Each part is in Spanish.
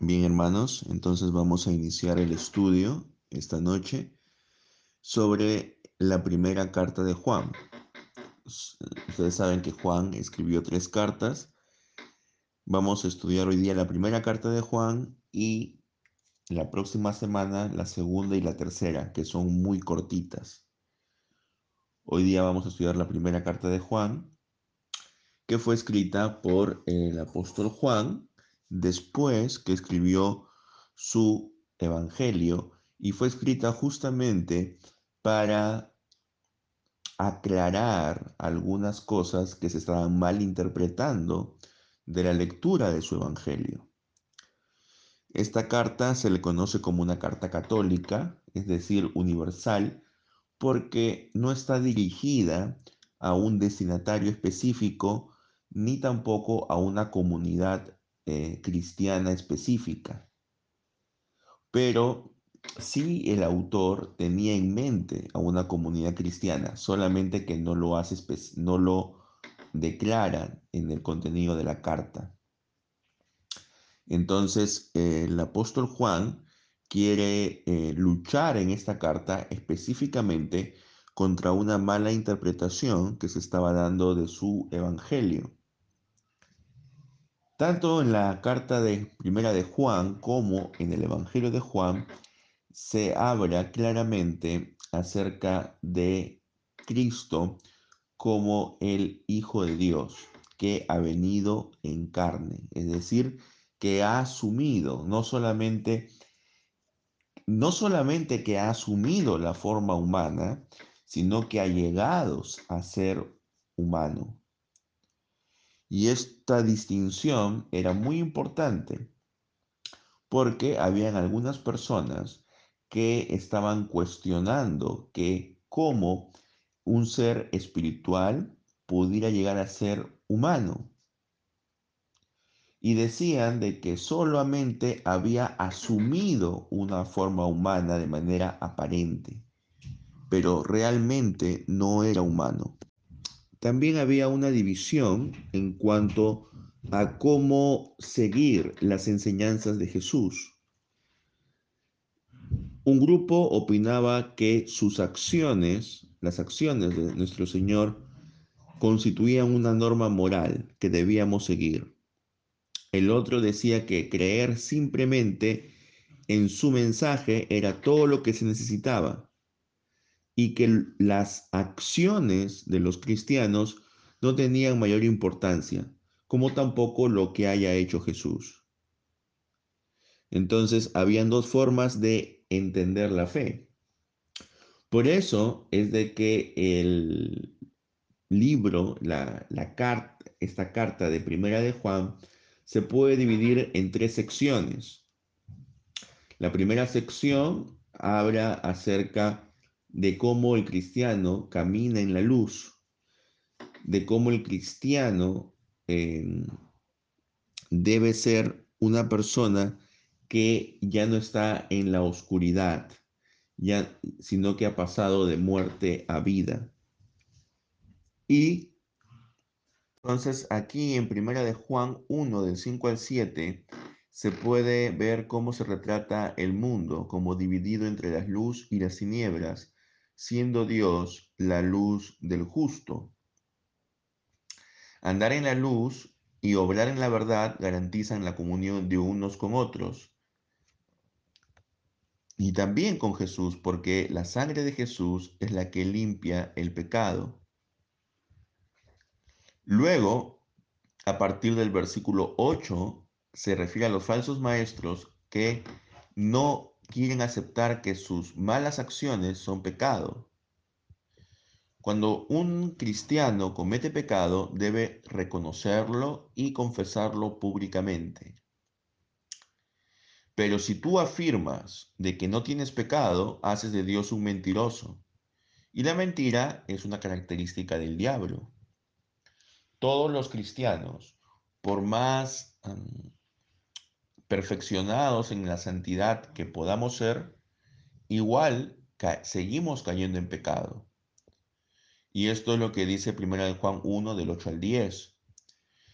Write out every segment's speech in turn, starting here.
Bien, hermanos, entonces vamos a iniciar el estudio esta noche sobre la primera carta de Juan. Ustedes saben que Juan escribió tres cartas. Vamos a estudiar hoy día la primera carta de Juan y la próxima semana la segunda y la tercera, que son muy cortitas. Hoy día vamos a estudiar la primera carta de Juan, que fue escrita por el apóstol Juan después que escribió su evangelio y fue escrita justamente para aclarar algunas cosas que se estaban mal interpretando de la lectura de su evangelio. Esta carta se le conoce como una carta católica, es decir, universal, porque no está dirigida a un destinatario específico ni tampoco a una comunidad eh, cristiana específica. Pero sí el autor tenía en mente a una comunidad cristiana, solamente que no lo hace, no lo declara en el contenido de la carta. Entonces, el apóstol Juan quiere eh, luchar en esta carta específicamente contra una mala interpretación que se estaba dando de su evangelio. Tanto en la carta de primera de Juan como en el Evangelio de Juan se habla claramente acerca de Cristo como el Hijo de Dios que ha venido en carne, es decir, que ha asumido no solamente no solamente que ha asumido la forma humana, sino que ha llegado a ser humano. Y esta distinción era muy importante porque habían algunas personas que estaban cuestionando que cómo un ser espiritual pudiera llegar a ser humano. Y decían de que solamente había asumido una forma humana de manera aparente, pero realmente no era humano también había una división en cuanto a cómo seguir las enseñanzas de Jesús. Un grupo opinaba que sus acciones, las acciones de nuestro Señor, constituían una norma moral que debíamos seguir. El otro decía que creer simplemente en su mensaje era todo lo que se necesitaba y que las acciones de los cristianos no tenían mayor importancia, como tampoco lo que haya hecho Jesús. Entonces, habían dos formas de entender la fe. Por eso es de que el libro, la, la carta, esta carta de Primera de Juan, se puede dividir en tres secciones. La primera sección habla acerca de cómo el cristiano camina en la luz, de cómo el cristiano em, debe ser una persona que ya no está en la oscuridad, ya, sino que ha pasado de muerte a vida. Y entonces aquí en Primera de Juan 1, del 5 al 7, se puede ver cómo se retrata el mundo como dividido entre la luz y las tinieblas, siendo Dios la luz del justo. Andar en la luz y obrar en la verdad garantizan la comunión de unos con otros. Y también con Jesús, porque la sangre de Jesús es la que limpia el pecado. Luego, a partir del versículo 8, se refiere a los falsos maestros que no quieren aceptar que sus malas acciones son pecado. Cuando un cristiano comete pecado, debe reconocerlo y confesarlo públicamente. Pero si tú afirmas de que no tienes pecado, haces de Dios un mentiroso. Y la mentira es una característica del diablo. Todos los cristianos, por más perfeccionados en la santidad que podamos ser, igual seguimos cayendo en pecado. Y esto es lo que dice 1 Juan 1 del 8 al 10.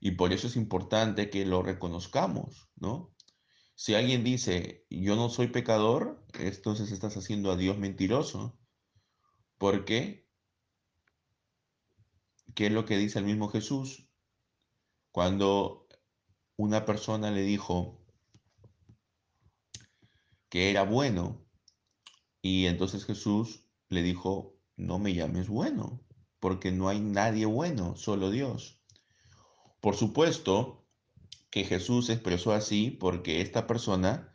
Y por eso es importante que lo reconozcamos, ¿no? Si alguien dice, yo no soy pecador, entonces estás haciendo a Dios mentiroso. ¿Por qué? ¿Qué es lo que dice el mismo Jesús? Cuando una persona le dijo que era bueno, y entonces Jesús le dijo, no me llames bueno, porque no hay nadie bueno, solo Dios. Por supuesto que Jesús expresó así porque esta persona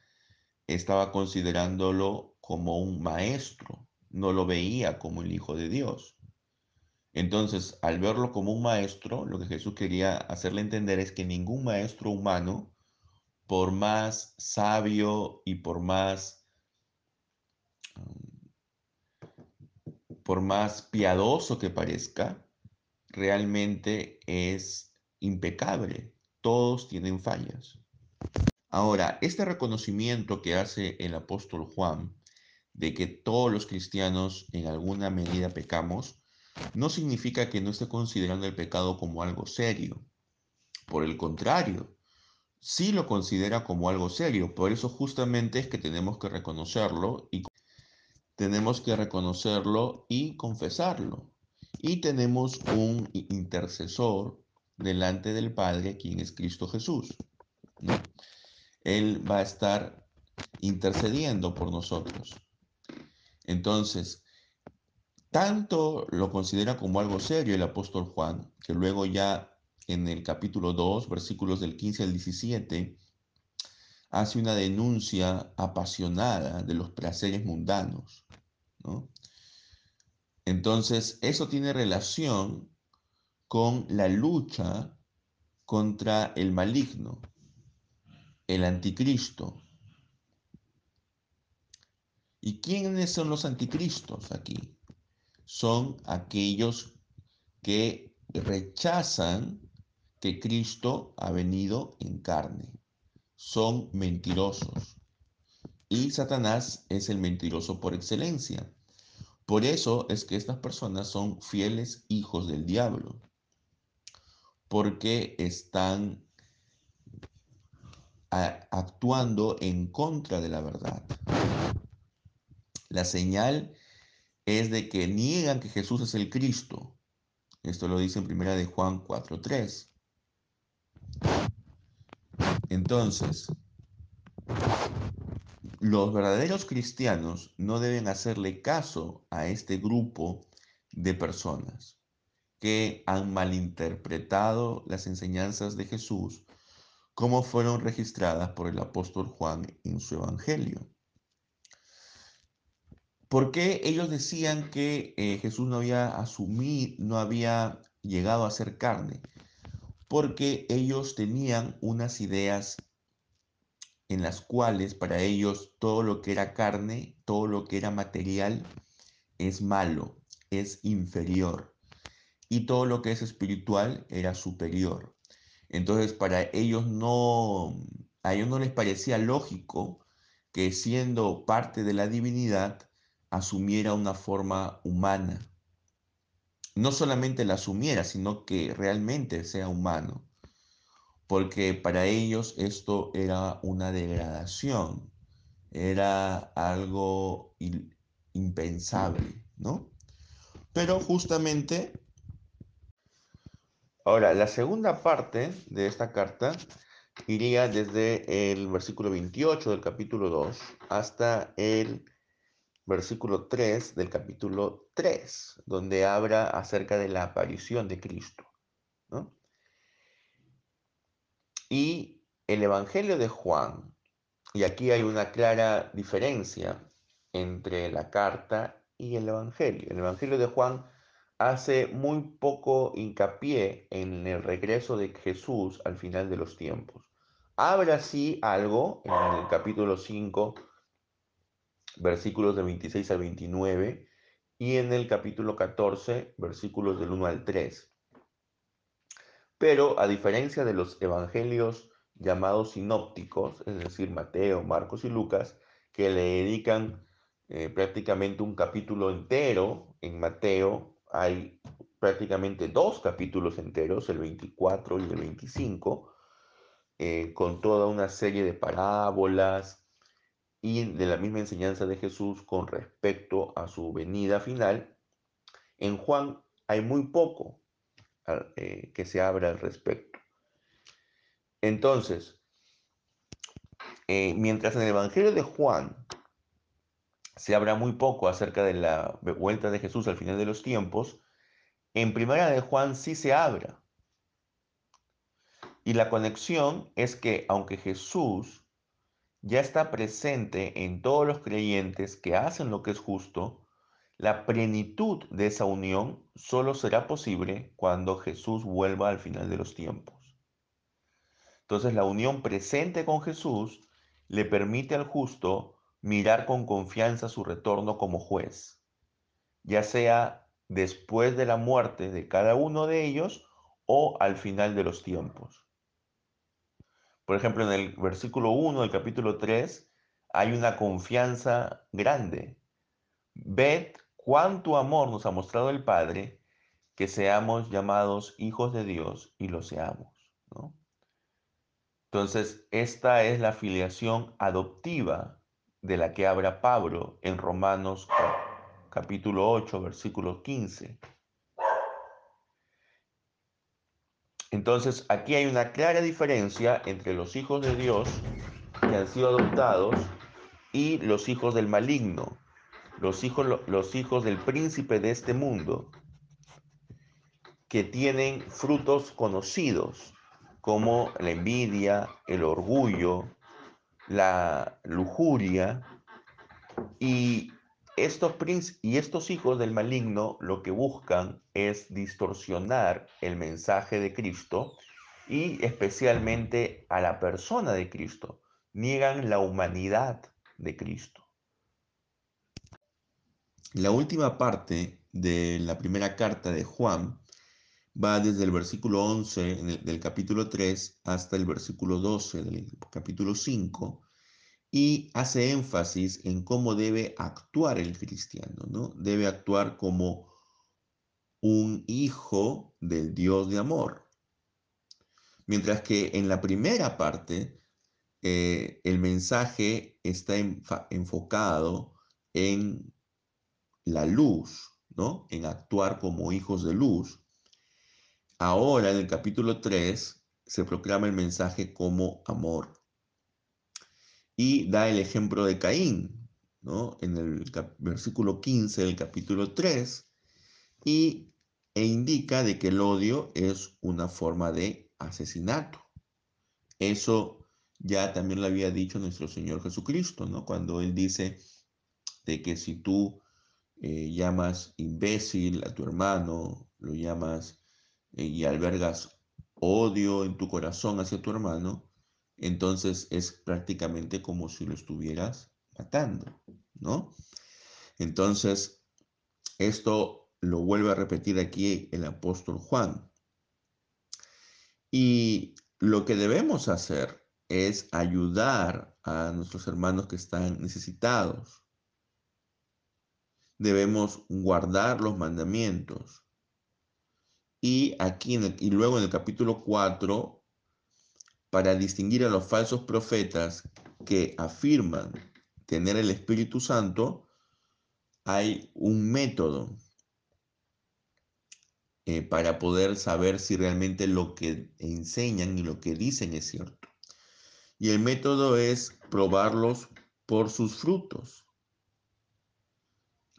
estaba considerándolo como un maestro, no lo veía como el Hijo de Dios. Entonces, al verlo como un maestro, lo que Jesús quería hacerle entender es que ningún maestro humano, por más sabio y por más por más piadoso que parezca, realmente es impecable. Todos tienen fallas. Ahora, este reconocimiento que hace el apóstol Juan de que todos los cristianos en alguna medida pecamos, no significa que no esté considerando el pecado como algo serio. Por el contrario, sí lo considera como algo serio. Por eso justamente es que tenemos que reconocerlo y tenemos que reconocerlo y confesarlo. Y tenemos un intercesor delante del Padre, quien es Cristo Jesús. Él va a estar intercediendo por nosotros. Entonces, tanto lo considera como algo serio el apóstol Juan, que luego ya en el capítulo 2, versículos del 15 al 17, hace una denuncia apasionada de los placeres mundanos. Entonces, eso tiene relación con la lucha contra el maligno, el anticristo. ¿Y quiénes son los anticristos aquí? Son aquellos que rechazan que Cristo ha venido en carne. Son mentirosos. Y Satanás es el mentiroso por excelencia. Por eso es que estas personas son fieles hijos del diablo. Porque están actuando en contra de la verdad. La señal es de que niegan que Jesús es el Cristo. Esto lo dice en primera de Juan 4:3. Entonces, los verdaderos cristianos no deben hacerle caso a este grupo de personas que han malinterpretado las enseñanzas de Jesús como fueron registradas por el apóstol Juan en su evangelio. ¿Por qué ellos decían que eh, Jesús no había asumido, no había llegado a ser carne? Porque ellos tenían unas ideas en las cuales para ellos todo lo que era carne, todo lo que era material es malo, es inferior. Y todo lo que es espiritual era superior. Entonces para ellos no, a ellos no les parecía lógico que siendo parte de la divinidad asumiera una forma humana. No solamente la asumiera, sino que realmente sea humano porque para ellos esto era una degradación, era algo impensable, ¿no? Pero justamente, ahora, la segunda parte de esta carta iría desde el versículo 28 del capítulo 2 hasta el versículo 3 del capítulo 3, donde habla acerca de la aparición de Cristo, y el Evangelio de Juan. Y aquí hay una clara diferencia entre la carta y el Evangelio. El Evangelio de Juan hace muy poco hincapié en el regreso de Jesús al final de los tiempos. Habla sí algo en el capítulo 5, versículos de 26 al 29, y en el capítulo 14, versículos del 1 al 3. Pero a diferencia de los evangelios llamados sinópticos, es decir, Mateo, Marcos y Lucas, que le dedican eh, prácticamente un capítulo entero, en Mateo hay prácticamente dos capítulos enteros, el 24 y el 25. eh, con toda una serie de parábolas y de la misma enseñanza de Jesús con respecto a su venida final, en Juan hay muy poco eh, que se abra al respecto. Entonces, eh, mientras en el Evangelio de Juan se habla muy poco acerca de la vuelta de Jesús al final de los tiempos, en Primera de Juan sí se habla. Y la conexión es que aunque Jesús ya está presente en todos los creyentes que hacen lo que es justo, la plenitud de esa unión solo será posible cuando Jesús vuelva al final de los tiempos. Entonces la unión presente con Jesús le permite al justo mirar con confianza su retorno como juez, ya sea después de la muerte de cada uno de ellos o al final de los tiempos. Por ejemplo, en el versículo 1 del capítulo 3 hay una confianza grande. Ved cuánto amor nos ha mostrado el Padre, que seamos llamados hijos de Dios y lo seamos. Entonces, esta es la filiación adoptiva de la que habla Pablo en Romanos capítulo 8, versículo 15. Entonces, aquí hay una clara diferencia entre los hijos de Dios que han sido adoptados y los hijos del maligno, los hijos, los hijos del príncipe de este mundo, que tienen frutos conocidos, como la envidia, el orgullo, la lujuria, y estos, y estos hijos del maligno lo que buscan es distorsionar el mensaje de Cristo y especialmente a la persona de Cristo. Niegan la humanidad de Cristo. La última parte de la primera carta de Juan va desde el versículo 11 del capítulo 3 hasta el versículo 12 del capítulo 5 y hace énfasis en cómo debe actuar el cristiano, ¿no? Debe actuar como un hijo del Dios de amor. Mientras que en la primera parte eh, el mensaje está enfocado en la luz, ¿no? En actuar como hijos de luz. Ahora en el capítulo 3 se proclama el mensaje como amor y da el ejemplo de Caín, ¿no? En el versículo 15 del capítulo 3, y, e indica de que el odio es una forma de asesinato. Eso ya también lo había dicho nuestro Señor Jesucristo, ¿no? Cuando Él dice de que si tú eh, llamas imbécil a tu hermano, lo llamas eh, y albergas odio en tu corazón hacia tu hermano, entonces es prácticamente como si lo estuvieras matando, ¿no? Entonces, esto lo vuelve a repetir aquí el apóstol Juan. Y lo que debemos hacer es ayudar a nuestros hermanos que están necesitados. Debemos guardar los mandamientos. Y aquí, y luego en el capítulo 4, para distinguir a los falsos profetas que afirman tener el Espíritu Santo, hay un método eh, para poder saber si realmente lo que enseñan y lo que dicen es cierto. Y el método es probarlos por sus frutos.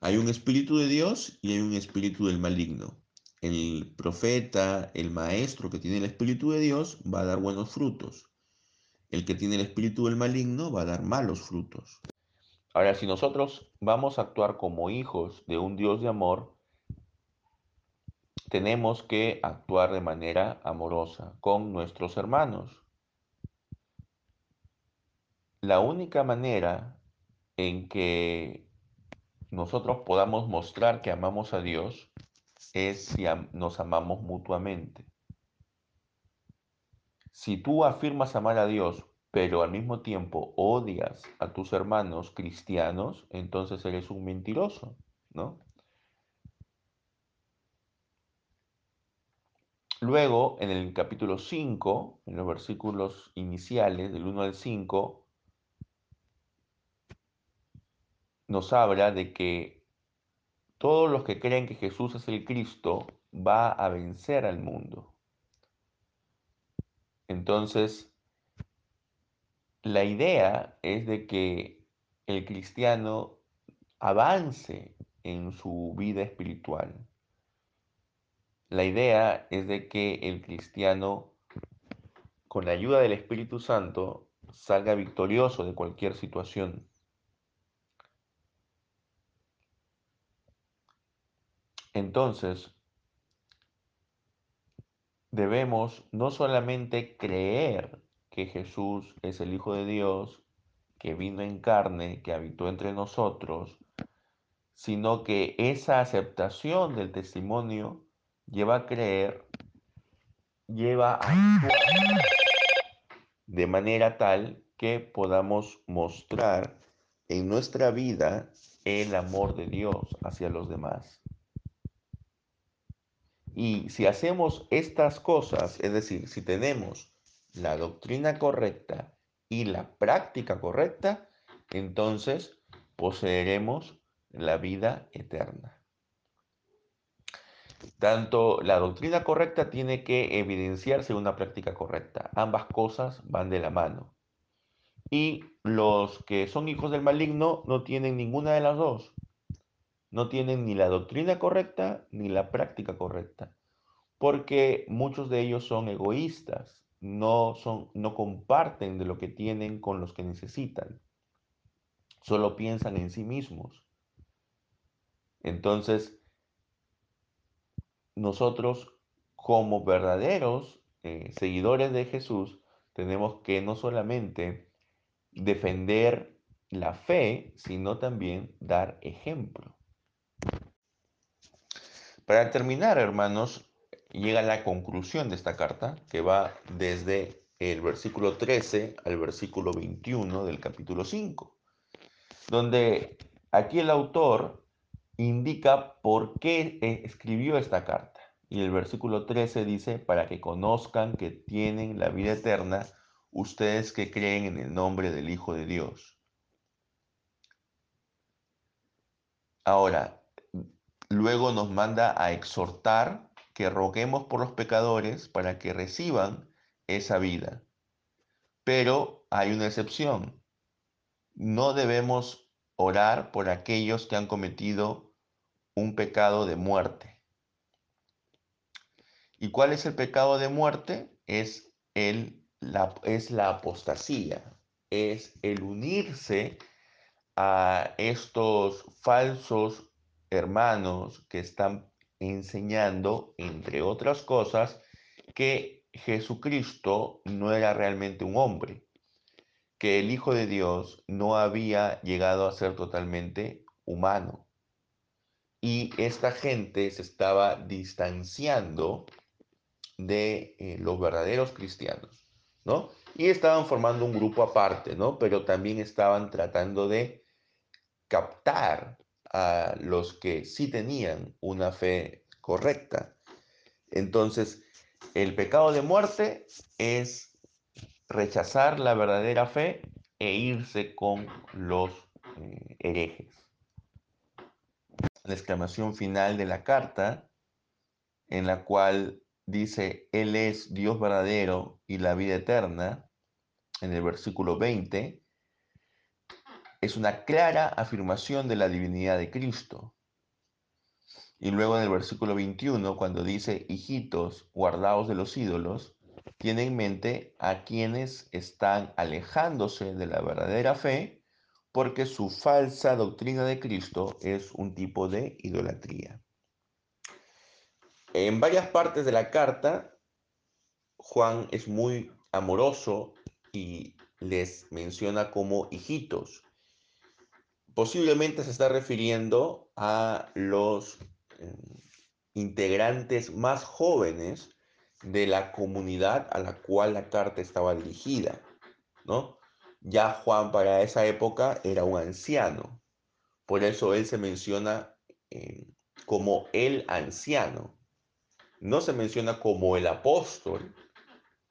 Hay un espíritu de Dios y hay un espíritu del maligno el profeta, el maestro que tiene el Espíritu de Dios va a dar buenos frutos. El que tiene el Espíritu del maligno va a dar malos frutos. Ahora, si nosotros vamos a actuar como hijos de un Dios de amor, tenemos que actuar de manera amorosa con nuestros hermanos. La única manera en que nosotros podamos mostrar que amamos a Dios es si nos amamos mutuamente. Si tú afirmas amar a Dios, pero al mismo tiempo odias a tus hermanos cristianos, entonces eres un mentiroso, ¿no? Luego, en el capítulo 5, en los versículos iniciales, del 1 al 5, nos habla de que todos los que creen que Jesús es el Cristo va a vencer al mundo. Entonces, la idea es de que el cristiano avance en su vida espiritual. La idea es de que el cristiano, con la ayuda del Espíritu Santo, salga victorioso de cualquier situación. Entonces, debemos no solamente creer que Jesús es el Hijo de Dios, que vino en carne, que habitó entre nosotros, sino que esa aceptación del testimonio lleva a creer, lleva a de manera tal que podamos mostrar en nuestra vida el amor de Dios hacia los demás. Y si hacemos estas cosas, es decir, si tenemos la doctrina correcta y la práctica correcta, entonces poseeremos la vida eterna. Tanto la doctrina correcta tiene que evidenciarse una práctica correcta. Ambas cosas van de la mano. Y los que son hijos del maligno no tienen ninguna de las dos. No tienen ni la doctrina correcta ni la práctica correcta. Porque muchos de ellos son egoístas, no, son, no comparten de lo que tienen con los que necesitan. Solo piensan en sí mismos. Entonces, nosotros como verdaderos eh, seguidores de Jesús tenemos que no solamente defender la fe, sino también dar ejemplo. Para terminar, hermanos, llega la conclusión de esta carta, que va desde el versículo 13 al versículo 21 del capítulo 5, donde aquí el autor indica por qué escribió esta carta. Y el versículo 13 dice, para que conozcan que tienen la vida eterna ustedes que creen en el nombre del Hijo de Dios. Ahora, luego nos manda a exhortar que roguemos por los pecadores para que reciban esa vida. Pero hay una excepción. No debemos orar por aquellos que han cometido un pecado de muerte. ¿Y cuál es el pecado de muerte? Es, el, la, es la apostasía, es el unirse a estos falsos hermanos que están enseñando, entre otras cosas, que Jesucristo no era realmente un hombre, que el Hijo de Dios no había llegado a ser totalmente humano. Y esta gente se estaba distanciando de eh, los verdaderos cristianos, ¿no? Y estaban formando un grupo aparte, ¿no? Pero también estaban tratando de captar a los que sí tenían una fe correcta. Entonces, el pecado de muerte es rechazar la verdadera fe e irse con los eh, herejes. La exclamación final de la carta, en la cual dice, Él es Dios verdadero y la vida eterna, en el versículo 20, es una clara afirmación de la divinidad de Cristo. Y luego en el versículo 21, cuando dice, hijitos, guardaos de los ídolos, tiene en mente a quienes están alejándose de la verdadera fe porque su falsa doctrina de Cristo es un tipo de idolatría. En varias partes de la carta, Juan es muy amoroso y les menciona como hijitos posiblemente se está refiriendo a los eh, integrantes más jóvenes de la comunidad a la cual la carta estaba dirigida, ¿no? Ya Juan para esa época era un anciano, por eso él se menciona eh, como el anciano, no se menciona como el apóstol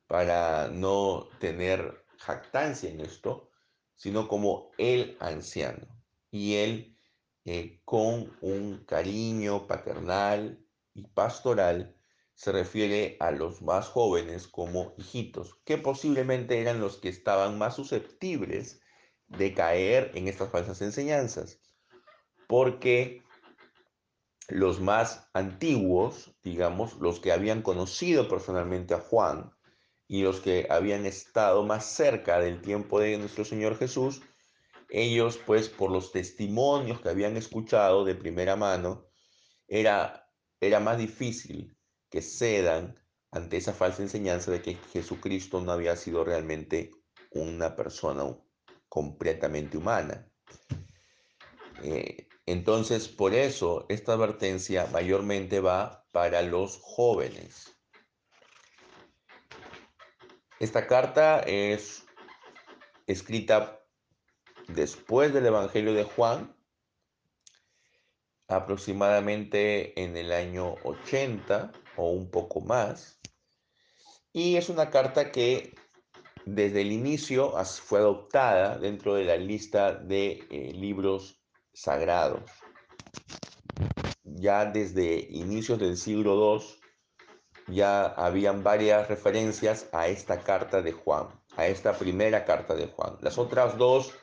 para no tener jactancia en esto, sino como el anciano. Y él eh, con un cariño paternal y pastoral se refiere a los más jóvenes como hijitos, que posiblemente eran los que estaban más susceptibles de caer en estas falsas enseñanzas, porque los más antiguos, digamos, los que habían conocido personalmente a Juan y los que habían estado más cerca del tiempo de nuestro Señor Jesús, ellos pues por los testimonios que habían escuchado de primera mano, era, era más difícil que cedan ante esa falsa enseñanza de que Jesucristo no había sido realmente una persona completamente humana. Eh, entonces, por eso, esta advertencia mayormente va para los jóvenes. Esta carta es escrita después del Evangelio de Juan, aproximadamente en el año 80 o un poco más. Y es una carta que desde el inicio fue adoptada dentro de la lista de eh, libros sagrados. Ya desde inicios del siglo II ya habían varias referencias a esta carta de Juan, a esta primera carta de Juan. Las otras dos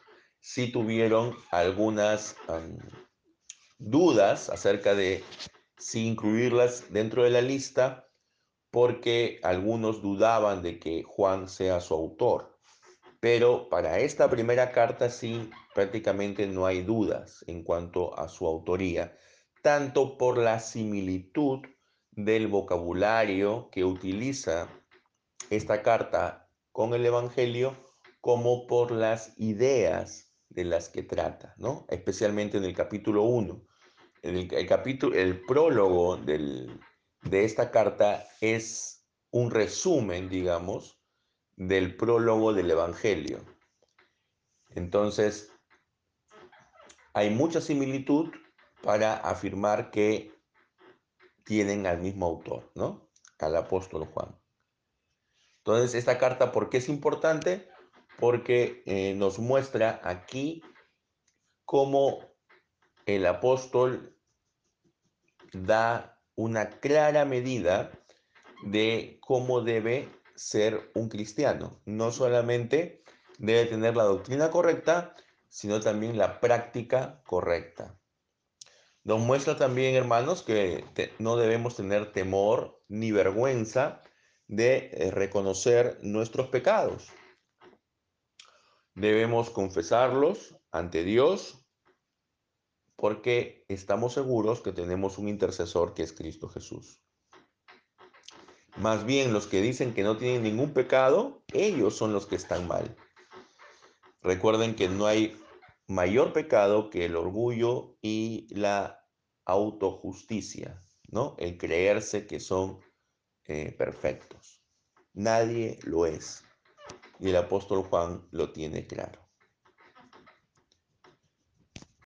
sí tuvieron algunas dudas acerca de si incluirlas dentro de la lista porque algunos dudaban de que Juan sea su autor. Pero para esta primera carta sí prácticamente no hay dudas en cuanto a su autoría, tanto por la similitud del vocabulario que utiliza esta carta con el Evangelio, como por las ideas de las que trata, ¿no? Especialmente en el capítulo 1. En el, capítulo, el prólogo de esta carta es un resumen, digamos, del prólogo del Evangelio. Entonces, hay mucha similitud para afirmar que tienen al mismo autor, ¿no? Al apóstol Juan. Entonces, esta carta, ¿por qué es importante? Porque eh, nos muestra aquí cómo el apóstol da una clara medida de cómo debe ser un cristiano. No solamente debe tener la doctrina correcta, sino también la práctica correcta. Nos muestra también, hermanos, que no debemos tener temor ni vergüenza de eh, reconocer nuestros pecados. Debemos confesarlos ante Dios porque estamos seguros que tenemos un intercesor que es Cristo Jesús. Más bien los que dicen que no tienen ningún pecado, ellos son los que están mal. Recuerden que no hay mayor pecado que el orgullo y la autojusticia, ¿no? El creerse que son eh, perfectos. Nadie lo es. Y el apóstol Juan lo tiene claro.